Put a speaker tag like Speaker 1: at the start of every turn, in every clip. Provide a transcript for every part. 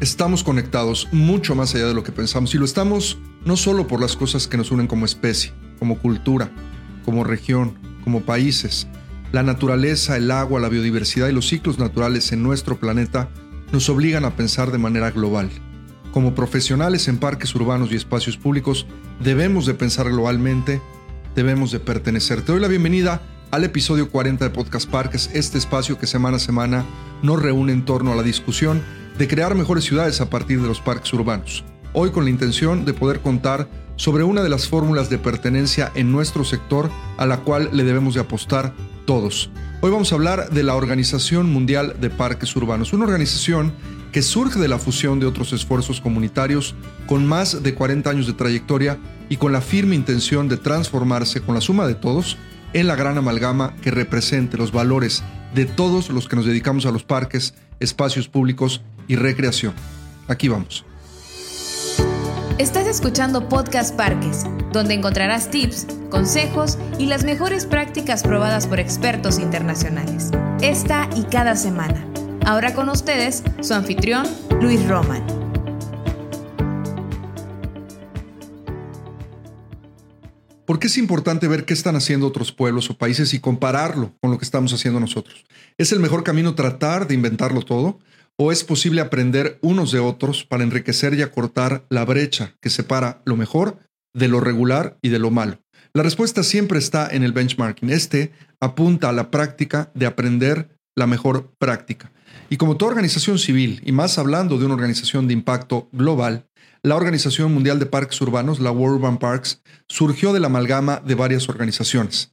Speaker 1: Estamos conectados mucho más allá de lo que pensamos y lo estamos no solo por las cosas que nos unen como especie, como cultura, como región, como países. La naturaleza, el agua, la biodiversidad y los ciclos naturales en nuestro planeta nos obligan a pensar de manera global. Como profesionales en parques urbanos y espacios públicos, debemos de pensar globalmente, debemos de pertenecer. Te doy la bienvenida al episodio 40 de Podcast Parques, este espacio que semana a semana nos reúne en torno a la discusión de crear mejores ciudades a partir de los parques urbanos. Hoy con la intención de poder contar sobre una de las fórmulas de pertenencia en nuestro sector a la cual le debemos de apostar todos. Hoy vamos a hablar de la Organización Mundial de Parques Urbanos, una organización que surge de la fusión de otros esfuerzos comunitarios con más de 40 años de trayectoria y con la firme intención de transformarse con la suma de todos en la gran amalgama que represente los valores de todos los que nos dedicamos a los parques, espacios públicos y recreación. Aquí vamos.
Speaker 2: Estás escuchando Podcast Parques, donde encontrarás tips, consejos y las mejores prácticas probadas por expertos internacionales. Esta y cada semana. Ahora con ustedes, su anfitrión, Luis Roman.
Speaker 1: ¿Por qué es importante ver qué están haciendo otros pueblos o países y compararlo con lo que estamos haciendo nosotros? ¿Es el mejor camino tratar de inventarlo todo? ¿O es posible aprender unos de otros para enriquecer y acortar la brecha que separa lo mejor de lo regular y de lo malo? La respuesta siempre está en el benchmarking. Este apunta a la práctica de aprender la mejor práctica. Y como toda organización civil, y más hablando de una organización de impacto global, la Organización Mundial de Parques Urbanos, la World Urban Parks, surgió de la amalgama de varias organizaciones.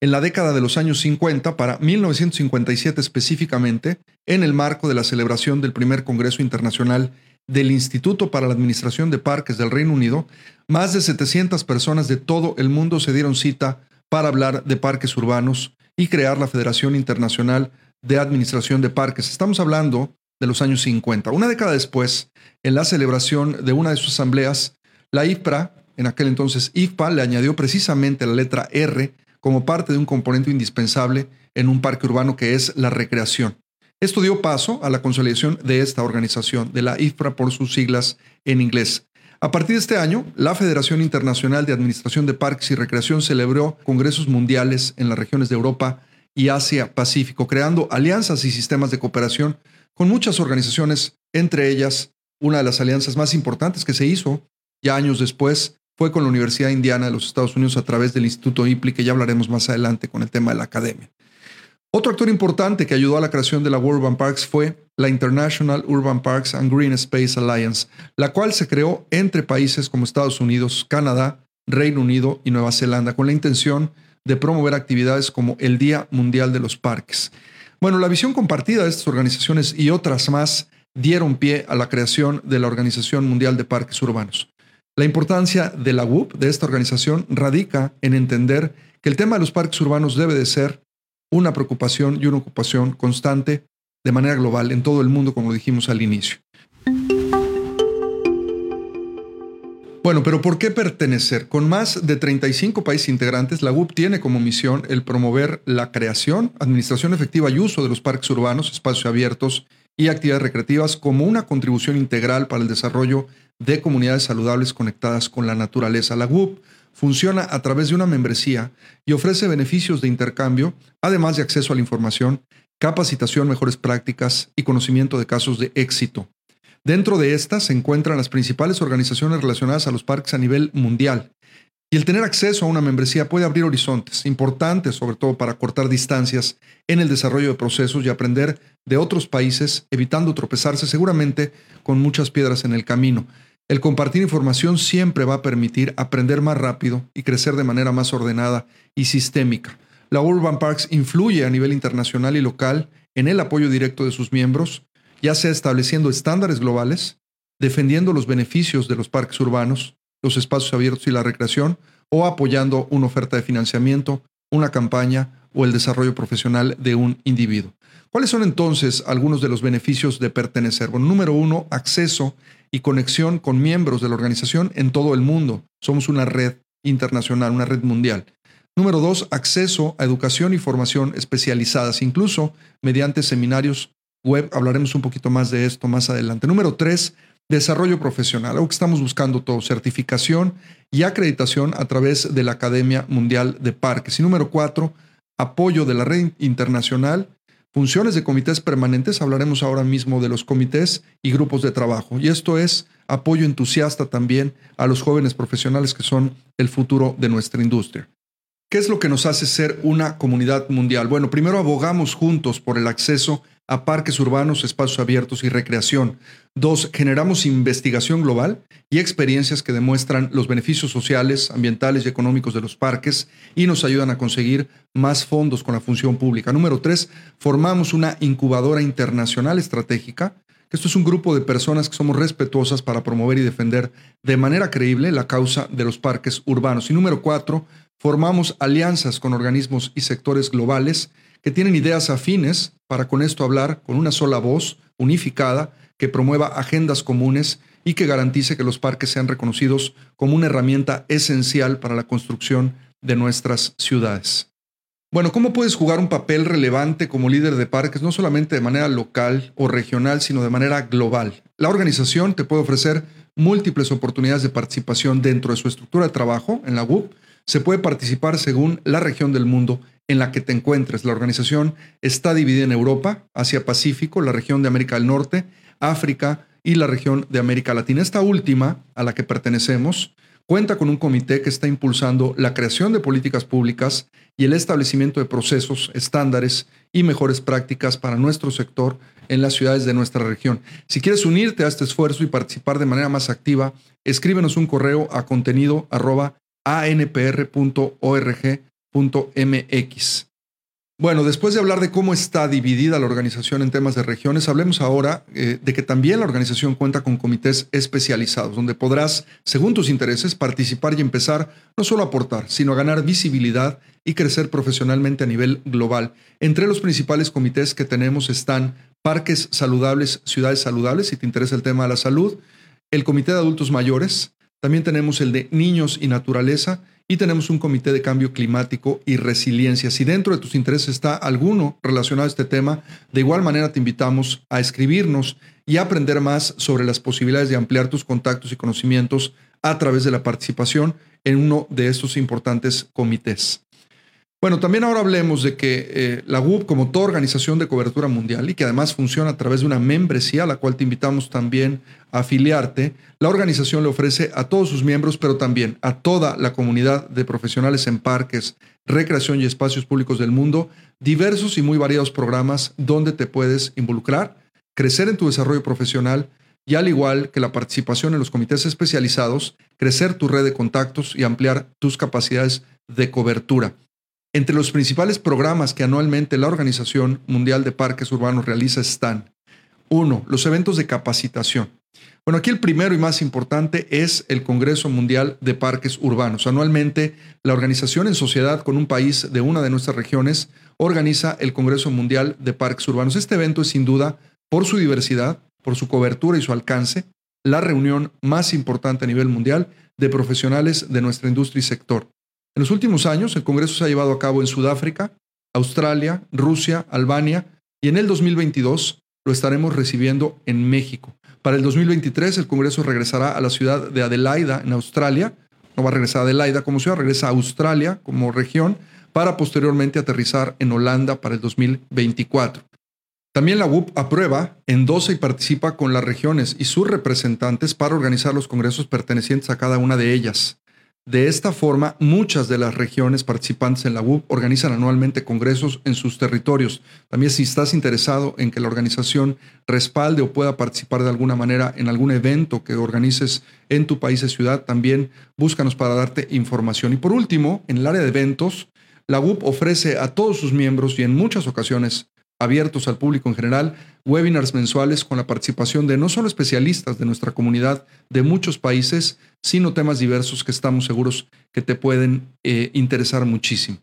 Speaker 1: En la década de los años 50, para 1957 específicamente, en el marco de la celebración del primer Congreso Internacional del Instituto para la Administración de Parques del Reino Unido, más de 700 personas de todo el mundo se dieron cita para hablar de parques urbanos y crear la Federación Internacional de Administración de Parques. Estamos hablando de los años 50. Una década después, en la celebración de una de sus asambleas, la IFPRA, en aquel entonces IFPA, le añadió precisamente la letra R como parte de un componente indispensable en un parque urbano que es la recreación. Esto dio paso a la consolidación de esta organización, de la IFPRA por sus siglas en inglés. A partir de este año, la Federación Internacional de Administración de Parques y Recreación celebró congresos mundiales en las regiones de Europa y Asia-Pacífico, creando alianzas y sistemas de cooperación con muchas organizaciones, entre ellas una de las alianzas más importantes que se hizo ya años después fue con la Universidad Indiana de los Estados Unidos a través del Instituto IPLI, que ya hablaremos más adelante con el tema de la academia. Otro actor importante que ayudó a la creación de la World Urban Parks fue la International Urban Parks and Green Space Alliance, la cual se creó entre países como Estados Unidos, Canadá, Reino Unido y Nueva Zelanda, con la intención de promover actividades como el Día Mundial de los Parques. Bueno, la visión compartida de estas organizaciones y otras más dieron pie a la creación de la Organización Mundial de Parques Urbanos. La importancia de la WUP, de esta organización, radica en entender que el tema de los parques urbanos debe de ser una preocupación y una ocupación constante de manera global en todo el mundo, como dijimos al inicio. Bueno, pero ¿por qué pertenecer? Con más de 35 países integrantes, la UP tiene como misión el promover la creación, administración efectiva y uso de los parques urbanos, espacios abiertos y actividades recreativas como una contribución integral para el desarrollo de comunidades saludables conectadas con la naturaleza. La UP funciona a través de una membresía y ofrece beneficios de intercambio, además de acceso a la información, capacitación, mejores prácticas y conocimiento de casos de éxito. Dentro de estas se encuentran las principales organizaciones relacionadas a los parques a nivel mundial. Y el tener acceso a una membresía puede abrir horizontes importantes, sobre todo para cortar distancias en el desarrollo de procesos y aprender de otros países, evitando tropezarse seguramente con muchas piedras en el camino. El compartir información siempre va a permitir aprender más rápido y crecer de manera más ordenada y sistémica. La Urban Parks influye a nivel internacional y local en el apoyo directo de sus miembros, ya sea estableciendo estándares globales, defendiendo los beneficios de los parques urbanos, los espacios abiertos y la recreación, o apoyando una oferta de financiamiento, una campaña o el desarrollo profesional de un individuo. ¿Cuáles son entonces algunos de los beneficios de pertenecer? Bueno, número uno, acceso y conexión con miembros de la organización en todo el mundo. Somos una red internacional, una red mundial. Número dos, acceso a educación y formación especializadas, incluso mediante seminarios web. Hablaremos un poquito más de esto más adelante. Número tres, desarrollo profesional, algo que estamos buscando todo, certificación y acreditación a través de la Academia Mundial de Parques. Y número cuatro, apoyo de la red internacional, funciones de comités permanentes, hablaremos ahora mismo de los comités y grupos de trabajo. Y esto es apoyo entusiasta también a los jóvenes profesionales que son el futuro de nuestra industria. ¿Qué es lo que nos hace ser una comunidad mundial? Bueno, primero abogamos juntos por el acceso a parques urbanos, espacios abiertos y recreación. Dos, generamos investigación global y experiencias que demuestran los beneficios sociales, ambientales y económicos de los parques y nos ayudan a conseguir más fondos con la función pública. Número tres, formamos una incubadora internacional estratégica. Esto es un grupo de personas que somos respetuosas para promover y defender de manera creíble la causa de los parques urbanos. Y número cuatro, formamos alianzas con organismos y sectores globales que tienen ideas afines para con esto hablar con una sola voz, unificada, que promueva agendas comunes y que garantice que los parques sean reconocidos como una herramienta esencial para la construcción de nuestras ciudades. Bueno, ¿cómo puedes jugar un papel relevante como líder de parques, no solamente de manera local o regional, sino de manera global? La organización te puede ofrecer múltiples oportunidades de participación dentro de su estructura de trabajo en la UP. Se puede participar según la región del mundo en la que te encuentres. La organización está dividida en Europa, Asia Pacífico, la región de América del Norte, África y la región de América Latina. Esta última, a la que pertenecemos, cuenta con un comité que está impulsando la creación de políticas públicas y el establecimiento de procesos, estándares y mejores prácticas para nuestro sector en las ciudades de nuestra región. Si quieres unirte a este esfuerzo y participar de manera más activa, escríbenos un correo a contenido anpr.org MX. Bueno, después de hablar de cómo está dividida la organización en temas de regiones, hablemos ahora eh, de que también la organización cuenta con comités especializados, donde podrás, según tus intereses, participar y empezar no solo a aportar, sino a ganar visibilidad y crecer profesionalmente a nivel global. Entre los principales comités que tenemos están Parques Saludables, Ciudades Saludables, si te interesa el tema de la salud, el Comité de Adultos Mayores, también tenemos el de Niños y Naturaleza, y tenemos un comité de cambio climático y resiliencia. Si dentro de tus intereses está alguno relacionado a este tema, de igual manera te invitamos a escribirnos y aprender más sobre las posibilidades de ampliar tus contactos y conocimientos a través de la participación en uno de estos importantes comités. Bueno, también ahora hablemos de que eh, la WUP, como toda organización de cobertura mundial y que además funciona a través de una membresía, a la cual te invitamos también a afiliarte, la organización le ofrece a todos sus miembros, pero también a toda la comunidad de profesionales en parques, recreación y espacios públicos del mundo, diversos y muy variados programas donde te puedes involucrar, crecer en tu desarrollo profesional y al igual que la participación en los comités especializados, crecer tu red de contactos y ampliar tus capacidades de cobertura. Entre los principales programas que anualmente la Organización Mundial de Parques Urbanos realiza están, uno, los eventos de capacitación. Bueno, aquí el primero y más importante es el Congreso Mundial de Parques Urbanos. Anualmente, la organización en sociedad con un país de una de nuestras regiones organiza el Congreso Mundial de Parques Urbanos. Este evento es sin duda, por su diversidad, por su cobertura y su alcance, la reunión más importante a nivel mundial de profesionales de nuestra industria y sector. En los últimos años, el Congreso se ha llevado a cabo en Sudáfrica, Australia, Rusia, Albania y en el 2022 lo estaremos recibiendo en México. Para el 2023 el Congreso regresará a la ciudad de Adelaida, en Australia. No va a regresar a Adelaida como ciudad, regresa a Australia como región para posteriormente aterrizar en Holanda para el 2024. También la UP aprueba, endosa y participa con las regiones y sus representantes para organizar los congresos pertenecientes a cada una de ellas. De esta forma, muchas de las regiones participantes en la UP organizan anualmente congresos en sus territorios. También si estás interesado en que la organización respalde o pueda participar de alguna manera en algún evento que organices en tu país o ciudad, también búscanos para darte información. Y por último, en el área de eventos, la UP ofrece a todos sus miembros y en muchas ocasiones abiertos al público en general, webinars mensuales con la participación de no solo especialistas de nuestra comunidad de muchos países, sino temas diversos que estamos seguros que te pueden eh, interesar muchísimo.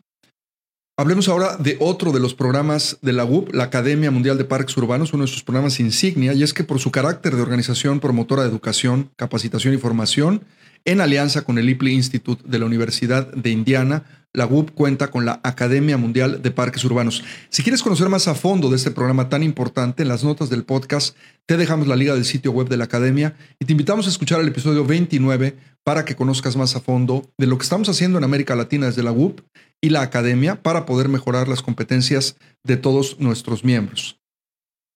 Speaker 1: Hablemos ahora de otro de los programas de la UP, la Academia Mundial de Parques Urbanos, uno de sus programas insignia, y es que por su carácter de organización promotora de educación, capacitación y formación, en alianza con el IPLI Institute de la Universidad de Indiana, la UP cuenta con la Academia Mundial de Parques Urbanos. Si quieres conocer más a fondo de este programa tan importante, en las notas del podcast te dejamos la liga del sitio web de la Academia y te invitamos a escuchar el episodio 29 para que conozcas más a fondo de lo que estamos haciendo en América Latina desde la UP y la Academia para poder mejorar las competencias de todos nuestros miembros.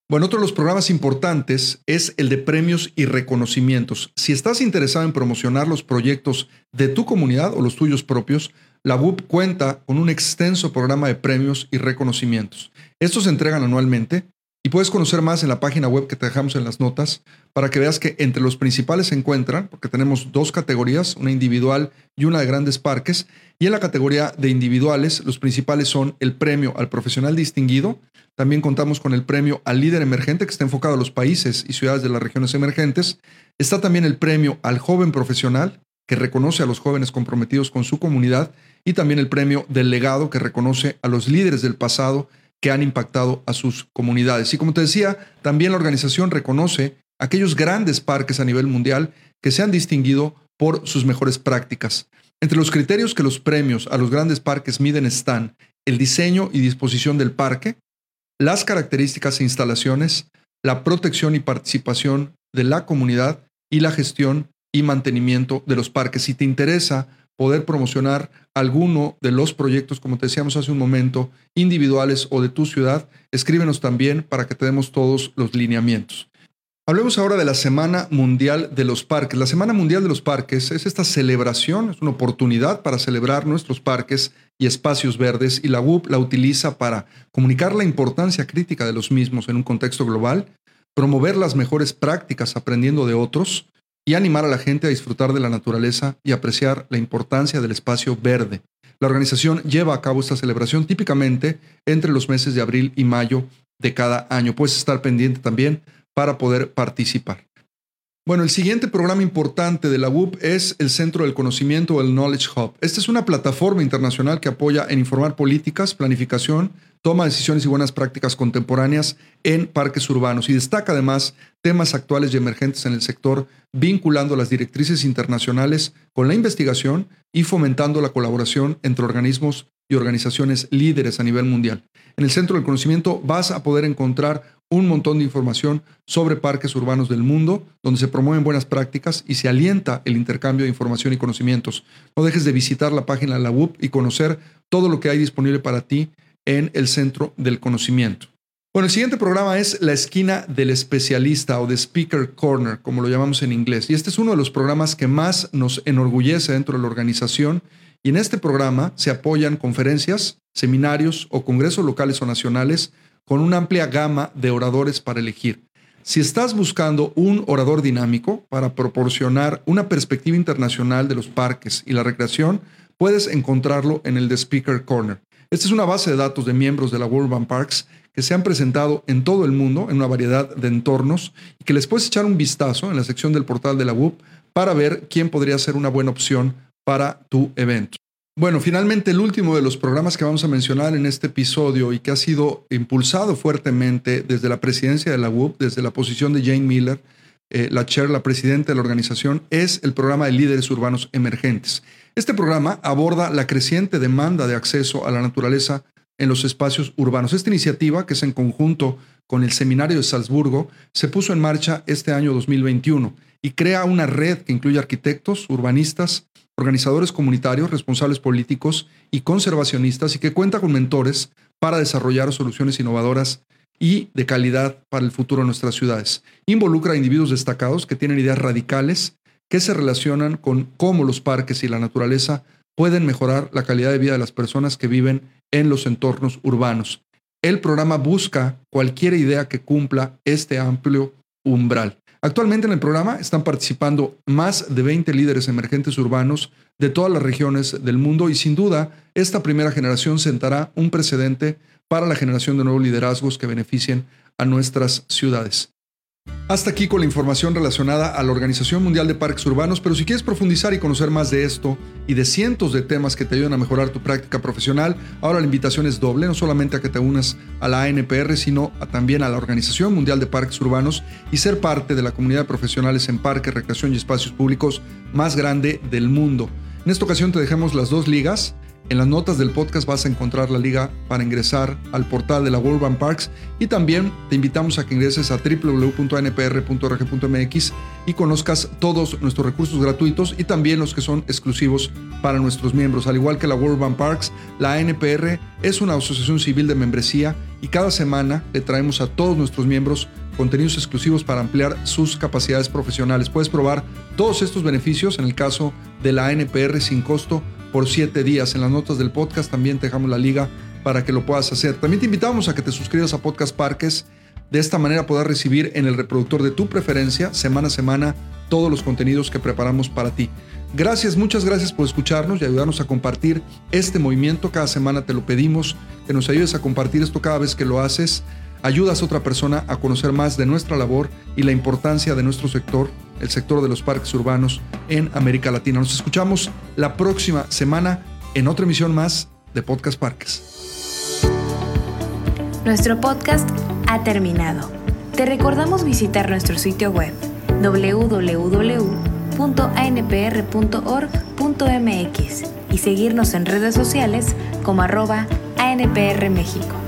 Speaker 1: Bueno, otro de los programas importantes es el de premios y reconocimientos. Si estás interesado en promocionar los proyectos de tu comunidad o los tuyos propios, la WUP cuenta con un extenso programa de premios y reconocimientos. Estos se entregan anualmente y puedes conocer más en la página web que te dejamos en las notas para que veas que entre los principales se encuentran, porque tenemos dos categorías, una individual y una de grandes parques, y en la categoría de individuales los principales son el premio al profesional distinguido, también contamos con el premio al líder emergente que está enfocado a los países y ciudades de las regiones emergentes. Está también el premio al joven profesional que reconoce a los jóvenes comprometidos con su comunidad y también el premio del legado que reconoce a los líderes del pasado que han impactado a sus comunidades. Y como te decía, también la organización reconoce aquellos grandes parques a nivel mundial que se han distinguido por sus mejores prácticas. Entre los criterios que los premios a los grandes parques miden están el diseño y disposición del parque, las características e instalaciones, la protección y participación de la comunidad y la gestión y mantenimiento de los parques. Si te interesa poder promocionar alguno de los proyectos, como te decíamos hace un momento, individuales o de tu ciudad, escríbenos también para que te demos todos los lineamientos. Hablemos ahora de la Semana Mundial de los Parques. La Semana Mundial de los Parques es esta celebración, es una oportunidad para celebrar nuestros parques y espacios verdes y la UP la utiliza para comunicar la importancia crítica de los mismos en un contexto global, promover las mejores prácticas aprendiendo de otros y animar a la gente a disfrutar de la naturaleza y apreciar la importancia del espacio verde. La organización lleva a cabo esta celebración típicamente entre los meses de abril y mayo de cada año. Puedes estar pendiente también para poder participar. Bueno, el siguiente programa importante de la WUP es el Centro del Conocimiento o el Knowledge Hub. Esta es una plataforma internacional que apoya en informar políticas, planificación, toma de decisiones y buenas prácticas contemporáneas en parques urbanos y destaca además temas actuales y emergentes en el sector, vinculando las directrices internacionales con la investigación y fomentando la colaboración entre organismos y organizaciones líderes a nivel mundial. En el Centro del Conocimiento vas a poder encontrar un montón de información sobre parques urbanos del mundo, donde se promueven buenas prácticas y se alienta el intercambio de información y conocimientos. No dejes de visitar la página de la WUP y conocer todo lo que hay disponible para ti en el Centro del Conocimiento. Bueno, el siguiente programa es La Esquina del Especialista o The Speaker Corner, como lo llamamos en inglés. Y este es uno de los programas que más nos enorgullece dentro de la organización. Y en este programa se apoyan conferencias, seminarios o congresos locales o nacionales con una amplia gama de oradores para elegir. Si estás buscando un orador dinámico para proporcionar una perspectiva internacional de los parques y la recreación, puedes encontrarlo en el The Speaker Corner. Esta es una base de datos de miembros de la World Bank Parks que se han presentado en todo el mundo en una variedad de entornos y que les puedes echar un vistazo en la sección del portal de la WUP para ver quién podría ser una buena opción para tu evento. Bueno, finalmente el último de los programas que vamos a mencionar en este episodio y que ha sido impulsado fuertemente desde la presidencia de la UP, desde la posición de Jane Miller, eh, la chair, la presidenta de la organización, es el programa de líderes urbanos emergentes. Este programa aborda la creciente demanda de acceso a la naturaleza en los espacios urbanos. Esta iniciativa, que es en conjunto con el Seminario de Salzburgo, se puso en marcha este año 2021 y crea una red que incluye arquitectos, urbanistas, organizadores comunitarios, responsables políticos y conservacionistas y que cuenta con mentores para desarrollar soluciones innovadoras y de calidad para el futuro de nuestras ciudades. Involucra a individuos destacados que tienen ideas radicales que se relacionan con cómo los parques y la naturaleza pueden mejorar la calidad de vida de las personas que viven en los entornos urbanos. El programa busca cualquier idea que cumpla este amplio umbral. Actualmente en el programa están participando más de 20 líderes emergentes urbanos de todas las regiones del mundo y sin duda esta primera generación sentará un precedente para la generación de nuevos liderazgos que beneficien a nuestras ciudades. Hasta aquí con la información relacionada a la Organización Mundial de Parques Urbanos, pero si quieres profundizar y conocer más de esto y de cientos de temas que te ayudan a mejorar tu práctica profesional, ahora la invitación es doble, no solamente a que te unas a la ANPR, sino también a la Organización Mundial de Parques Urbanos y ser parte de la comunidad de profesionales en parques, recreación y espacios públicos más grande del mundo. En esta ocasión te dejamos las dos ligas En las notas del podcast vas a encontrar la liga para ingresar al portal de la World Bank Parks y también te invitamos a que ingreses a www.npr.org.mx y conozcas todos nuestros recursos gratuitos y también los que son exclusivos para nuestros miembros. Al igual que la World Bank Parks, la NPR es una asociación civil de membresía y cada semana le traemos a todos nuestros miembros contenidos exclusivos para ampliar sus capacidades profesionales. Puedes probar todos estos beneficios en el caso de la NPR sin costo por siete días. En las notas del podcast también te dejamos la liga para que lo puedas hacer. También te invitamos a que te suscribas a Podcast Parques. De esta manera podrás recibir en el reproductor de tu preferencia, semana a semana, todos los contenidos que preparamos para ti. Gracias, muchas gracias por escucharnos y ayudarnos a compartir este movimiento. Cada semana te lo pedimos, que nos ayudes a compartir esto cada vez que lo haces. Ayudas a otra persona a conocer más de nuestra labor y la importancia de nuestro sector el sector de los parques urbanos en América Latina. Nos escuchamos la próxima semana en otra emisión más de Podcast Parques.
Speaker 2: Nuestro podcast ha terminado. Te recordamos visitar nuestro sitio web www.anpr.org.mx y seguirnos en redes sociales como arroba ANPR México.